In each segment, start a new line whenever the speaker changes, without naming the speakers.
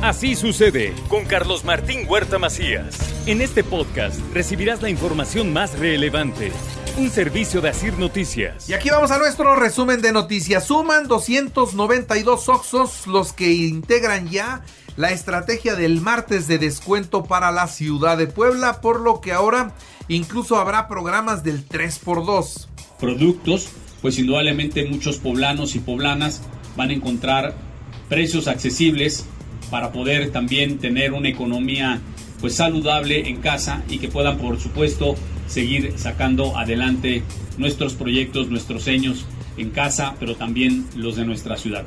Así sucede con Carlos Martín Huerta Macías. En este podcast recibirás la información más relevante. Un servicio de Asir Noticias.
Y aquí vamos a nuestro resumen de noticias. Suman 292 Oxos los que integran ya la estrategia del martes de descuento para la ciudad de Puebla, por lo que ahora incluso habrá programas del 3x2.
Productos, pues indudablemente muchos poblanos y poblanas van a encontrar precios accesibles para poder también tener una economía pues saludable en casa y que puedan por supuesto seguir sacando adelante nuestros proyectos, nuestros sueños en casa, pero también los de nuestra ciudad.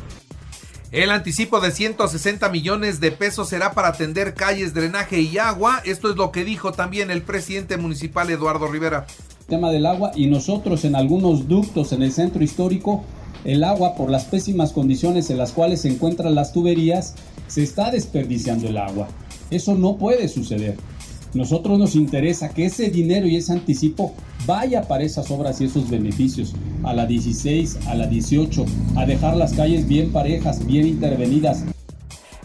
El anticipo de 160 millones de pesos será para atender calles, drenaje y agua. Esto es lo que dijo también el presidente municipal Eduardo Rivera.
Tema del agua y nosotros en algunos ductos en el centro histórico, el agua por las pésimas condiciones en las cuales se encuentran las tuberías se está desperdiciando el agua. Eso no puede suceder. Nosotros nos interesa que ese dinero y ese anticipo vaya para esas obras y esos beneficios, a la 16, a la 18, a dejar las calles bien parejas, bien intervenidas.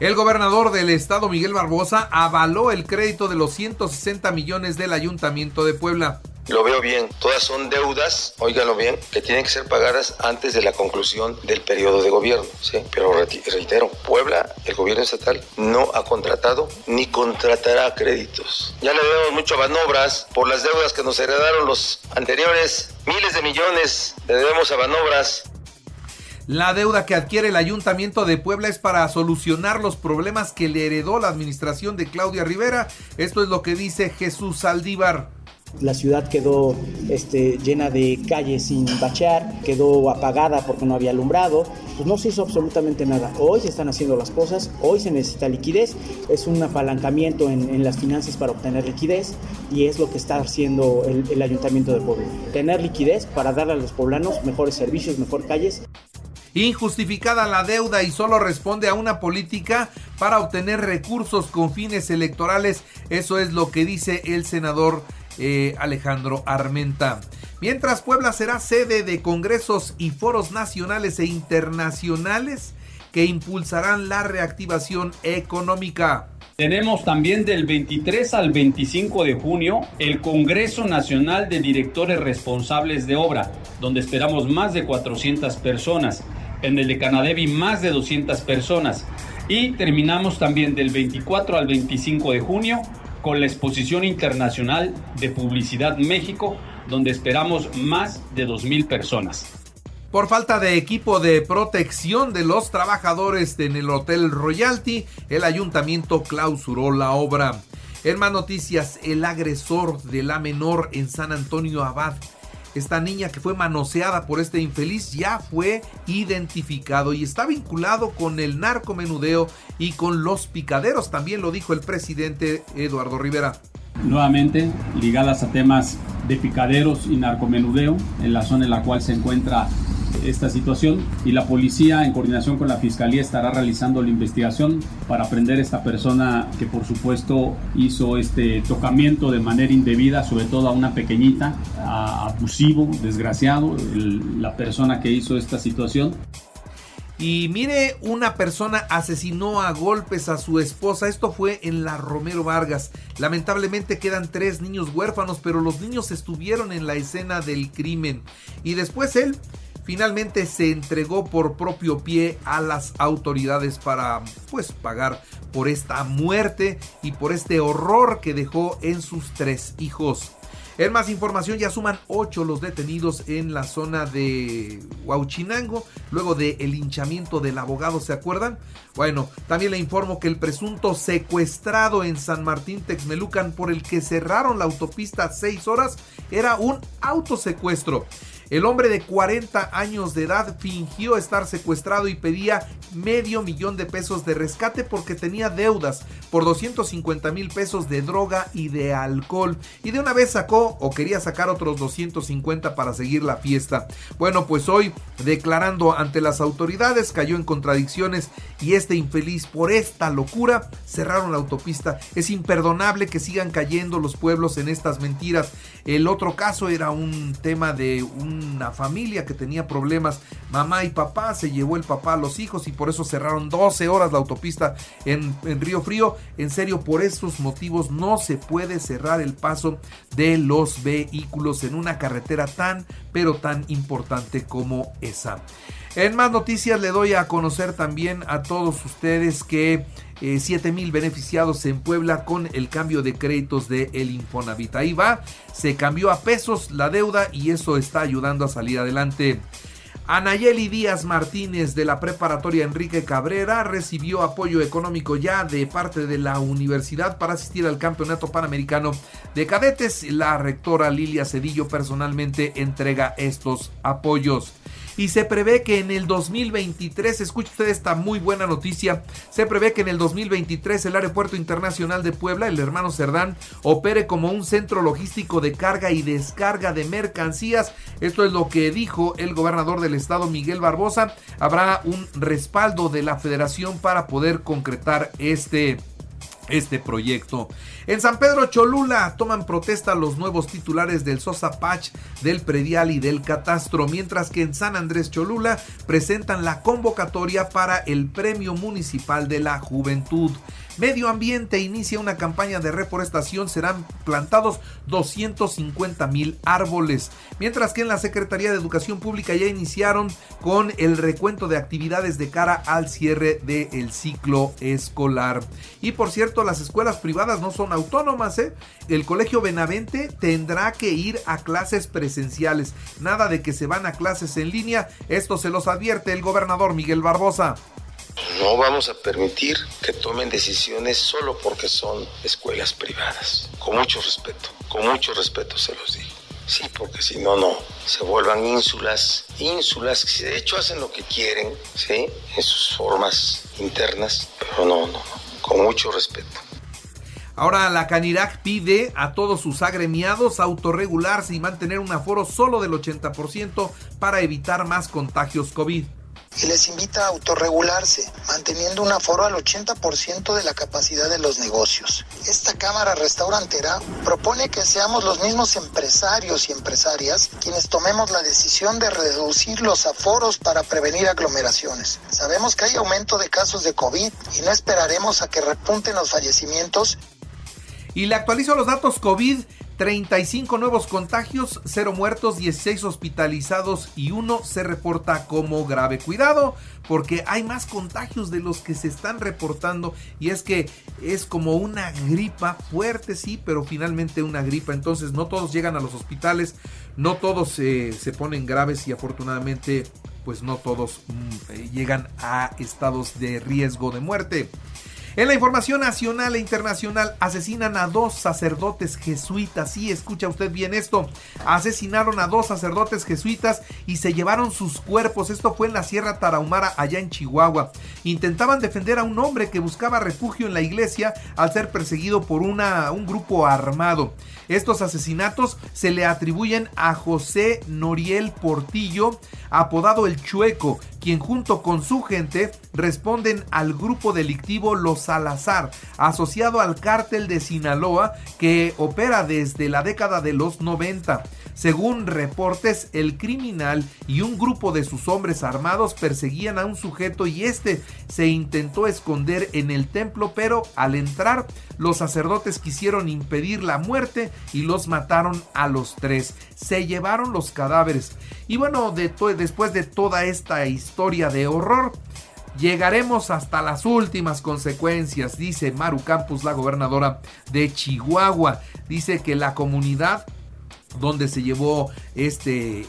El gobernador del estado, Miguel Barbosa, avaló el crédito de los 160 millones del ayuntamiento de Puebla.
Lo veo bien. Todas son deudas, óigalo bien, que tienen que ser pagadas antes de la conclusión del periodo de gobierno. ¿sí? Pero reitero, Puebla, el gobierno estatal, no ha contratado ni contratará créditos. Ya le debemos mucho a Banobras por las deudas que nos heredaron los anteriores. Miles de millones le debemos a Banobras.
La deuda que adquiere el Ayuntamiento de Puebla es para solucionar los problemas que le heredó la administración de Claudia Rivera. Esto es lo que dice Jesús Saldívar.
La ciudad quedó este, llena de calles sin bachear, quedó apagada porque no había alumbrado, pues no se hizo absolutamente nada. Hoy se están haciendo las cosas, hoy se necesita liquidez, es un apalancamiento en, las finanzas para obtener liquidez y es lo que está haciendo el, el Ayuntamiento de Puebla. Tener liquidez para darle a los poblanos mejores servicios, mejor calles
injustificada la deuda y solo responde a una política para obtener recursos con fines electorales. Eso es lo que dice el senador eh, Alejandro Armenta. Mientras Puebla será sede de congresos y foros nacionales e internacionales que impulsarán la reactivación económica.
Tenemos también del 23 al 25 de junio el Congreso Nacional de Directores Responsables de Obra, donde esperamos más de 400 personas. En el de Canadevi más de 200 personas. Y terminamos también del 24 al 25 de junio con la Exposición Internacional de Publicidad México, donde esperamos más de 2.000 personas.
Por falta de equipo de protección de los trabajadores en el Hotel Royalty, el ayuntamiento clausuró la obra. En más noticias, el agresor de la menor en San Antonio Abad esta niña que fue manoseada por este infeliz ya fue identificado y está vinculado con el narcomenudeo y con los picaderos, también lo dijo el presidente Eduardo Rivera.
Nuevamente ligadas a temas de picaderos y narcomenudeo en la zona en la cual se encuentra esta situación y la policía en coordinación con la fiscalía estará realizando la investigación para aprender a esta persona que por supuesto hizo este tocamiento de manera indebida, sobre todo a una pequeñita, abusivo, desgraciado, la persona que hizo esta situación.
Y mire, una persona asesinó a golpes a su esposa. Esto fue en la Romero Vargas. Lamentablemente quedan tres niños huérfanos, pero los niños estuvieron en la escena del crimen. Y después él finalmente se entregó por propio pie a las autoridades para pues pagar por esta muerte y por este horror que dejó en sus tres hijos. En más información ya suman 8 los detenidos en la zona de Huauchinango luego del linchamiento del abogado, ¿se acuerdan? Bueno, también le informo que el presunto secuestrado en San Martín Texmelucan por el que cerraron la autopista 6 horas era un autosecuestro. El hombre de 40 años de edad fingió estar secuestrado y pedía medio millón de pesos de rescate porque tenía deudas por 250 mil pesos de droga y de alcohol. Y de una vez sacó o quería sacar otros 250 para seguir la fiesta. Bueno, pues hoy declarando ante las autoridades cayó en contradicciones y este infeliz por esta locura cerraron la autopista. Es imperdonable que sigan cayendo los pueblos en estas mentiras. El otro caso era un tema de un una familia que tenía problemas. Mamá y papá, se llevó el papá a los hijos y por eso cerraron 12 horas la autopista en, en Río Frío. En serio, por esos motivos no se puede cerrar el paso de los vehículos en una carretera tan, pero tan importante como esa. En más noticias le doy a conocer también a todos ustedes que eh, 7 mil beneficiados en Puebla con el cambio de créditos de el Infonavit. Ahí va, se cambió a pesos la deuda y eso está ayudando a salir adelante. Anayeli Díaz Martínez de la preparatoria Enrique Cabrera recibió apoyo económico ya de parte de la universidad para asistir al Campeonato Panamericano de Cadetes. La rectora Lilia Cedillo personalmente entrega estos apoyos y se prevé que en el 2023, escuche usted esta muy buena noticia, se prevé que en el 2023 el Aeropuerto Internacional de Puebla, el hermano Cerdán, opere como un centro logístico de carga y descarga de mercancías. Esto es lo que dijo el gobernador del estado Miguel Barbosa. Habrá un respaldo de la federación para poder concretar este este proyecto. En San Pedro Cholula toman protesta los nuevos titulares del Sosa Patch, del Predial y del Catastro, mientras que en San Andrés Cholula presentan la convocatoria para el Premio Municipal de la Juventud. Medio Ambiente inicia una campaña de reforestación, serán plantados 250 mil árboles, mientras que en la Secretaría de Educación Pública ya iniciaron con el recuento de actividades de cara al cierre del ciclo escolar. Y por cierto, las escuelas privadas no son autónomas, ¿eh? El Colegio Benavente tendrá que ir a clases presenciales, nada de que se van a clases en línea, esto se los advierte el gobernador Miguel Barbosa.
No vamos a permitir que tomen decisiones solo porque son escuelas privadas. Con mucho respeto, con mucho respeto se los digo. Sí, porque si no, no, se vuelvan ínsulas, ínsulas, que de hecho hacen lo que quieren, ¿sí? En sus formas internas, pero no, no, no, con mucho respeto.
Ahora la Canirac pide a todos sus agremiados autorregularse y mantener un aforo solo del 80% para evitar más contagios COVID
y les invita a autorregularse, manteniendo un aforo al 80% de la capacidad de los negocios. Esta Cámara Restaurantera propone que seamos los mismos empresarios y empresarias quienes tomemos la decisión de reducir los aforos para prevenir aglomeraciones. Sabemos que hay aumento de casos de COVID y no esperaremos a que repunten los fallecimientos.
Y le actualizo los datos COVID 35 nuevos contagios, 0 muertos, 16 hospitalizados y uno se reporta como grave. Cuidado, porque hay más contagios de los que se están reportando y es que es como una gripa fuerte, sí, pero finalmente una gripa. Entonces no todos llegan a los hospitales, no todos se ponen graves y afortunadamente pues no todos mm, eh, llegan a estados de riesgo de muerte. En la información nacional e internacional, asesinan a dos sacerdotes jesuitas. Sí, escucha usted bien esto. Asesinaron a dos sacerdotes jesuitas y se llevaron sus cuerpos. Esto fue en la Sierra Tarahumara, allá en Chihuahua. Intentaban defender a un hombre que buscaba refugio en la iglesia al ser perseguido por una, un grupo armado. Estos asesinatos se le atribuyen a José Noriel Portillo, apodado el Chueco, quien junto con su gente responden al grupo delictivo Los Salazar, asociado al cártel de Sinaloa que opera desde la década de los 90. Según reportes, el criminal y un grupo de sus hombres armados perseguían a un sujeto y este se intentó esconder en el templo, pero al entrar los sacerdotes quisieron impedir la muerte y los mataron a los tres. Se llevaron los cadáveres. Y bueno, después de toda esta historia de horror, Llegaremos hasta las últimas consecuencias, dice Maru Campos, la gobernadora de Chihuahua. Dice que la comunidad donde se llevó este eh,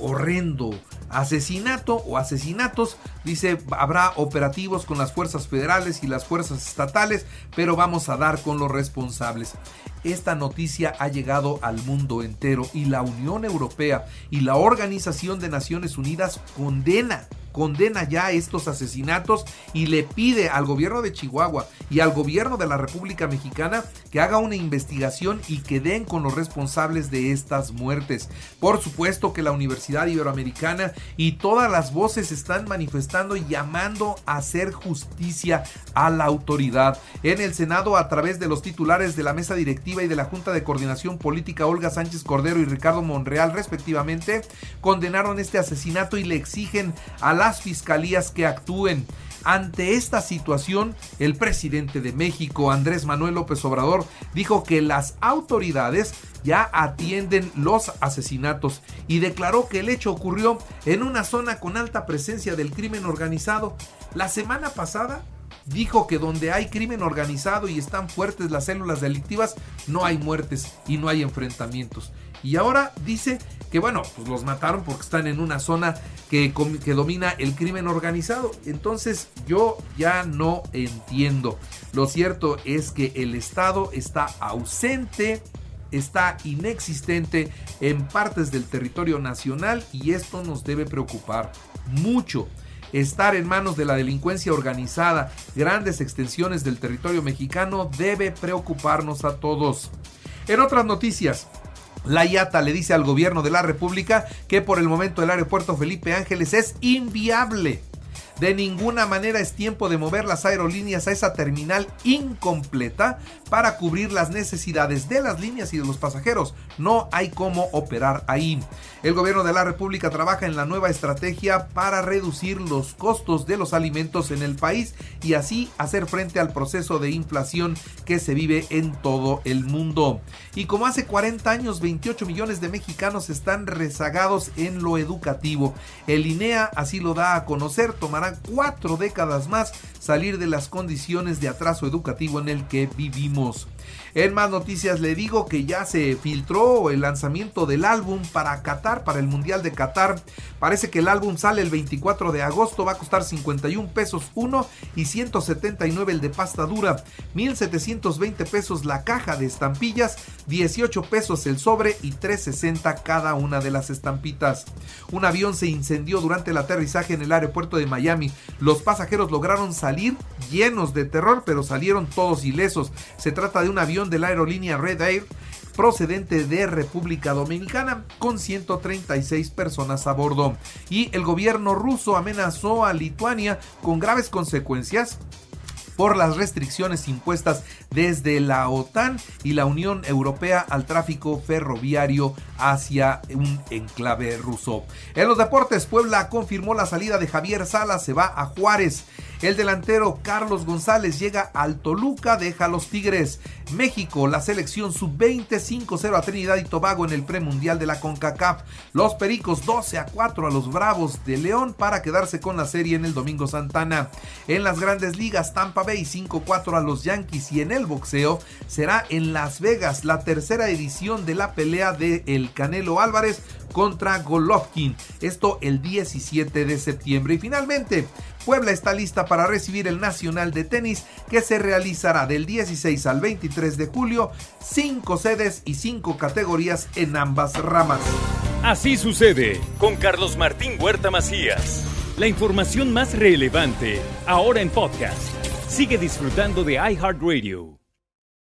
horrendo asesinato o asesinatos. Dice, habrá operativos con las fuerzas federales y las fuerzas estatales, pero vamos a dar con los responsables. Esta noticia ha llegado al mundo entero y la Unión Europea y la Organización de Naciones Unidas condena condena ya estos asesinatos y le pide al gobierno de Chihuahua y al gobierno de la República Mexicana que haga una investigación y que den con los responsables de estas muertes. Por supuesto que la Universidad Iberoamericana y todas las voces están manifestando y llamando a hacer justicia a la autoridad. En el Senado, a través de los titulares de la mesa directiva, y de la Junta de Coordinación Política Olga Sánchez Cordero y Ricardo Monreal respectivamente condenaron este asesinato y le exigen a las fiscalías que actúen. Ante esta situación, el presidente de México, Andrés Manuel López Obrador, dijo que las autoridades ya atienden los asesinatos y declaró que el hecho ocurrió en una zona con alta presencia del crimen organizado. La semana pasada dijo que donde hay crimen organizado y están fuertes las células delictivas, no hay muertes y no hay enfrentamientos. Y ahora dice que bueno, pues los mataron porque están en una zona que, que domina el crimen organizado. Entonces yo ya no entiendo. Lo cierto es que el Estado está ausente está inexistente en partes del territorio nacional y esto nos debe preocupar mucho. Estar en manos de la delincuencia organizada, grandes extensiones del territorio mexicano debe preocuparnos a todos. En otras noticias, la IATA le dice al gobierno de la República que por el momento el aeropuerto Felipe Ángeles es inviable. De ninguna manera es tiempo de mover las aerolíneas a esa terminal incompleta para cubrir las necesidades de las líneas y de los pasajeros. No hay cómo operar ahí. El gobierno de la República trabaja en la nueva estrategia para reducir los costos de los alimentos en el país y así hacer frente al proceso de inflación que se vive en todo el mundo. Y como hace 40 años, 28 millones de mexicanos están rezagados en lo educativo. El INEA así lo da a conocer, tomará cuatro décadas más salir de las condiciones de atraso educativo en el que vivimos. En más noticias le digo que ya se filtró el lanzamiento del álbum para Qatar, para el Mundial de Qatar. Parece que el álbum sale el 24 de agosto, va a costar 51 pesos uno y 179 el de pasta dura, 1720 pesos la caja de estampillas, 18 pesos el sobre y 360 cada una de las estampitas. Un avión se incendió durante el aterrizaje en el aeropuerto de Miami. Los pasajeros lograron salir llenos de terror, pero salieron todos ilesos. Se trata de un avión de la aerolínea Red Air procedente de República Dominicana con 136 personas a bordo. Y el gobierno ruso amenazó a Lituania con graves consecuencias por las restricciones impuestas desde la OTAN y la Unión Europea al tráfico ferroviario hacia un enclave ruso. En los deportes, Puebla confirmó la salida de Javier Salas, se va a Juárez. El delantero Carlos González llega al Toluca, deja a los Tigres. México, la selección sub-20 5-0 a Trinidad y Tobago en el premundial de la CONCACAF. Los Pericos 12 a 4 a los Bravos de León para quedarse con la serie en el Domingo Santana. En las grandes ligas, Tampa Bay 5-4 a los Yankees y en el boxeo será en Las Vegas la tercera edición de la pelea de El Canelo Álvarez contra Golovkin. Esto el 17 de septiembre. Y finalmente, Puebla está lista para recibir el Nacional de Tenis que se realizará del 16 al 23 de julio, cinco sedes y cinco categorías en ambas ramas.
Así sucede con Carlos Martín Huerta Macías. La información más relevante ahora en podcast. Sigue disfrutando de iHeartRadio.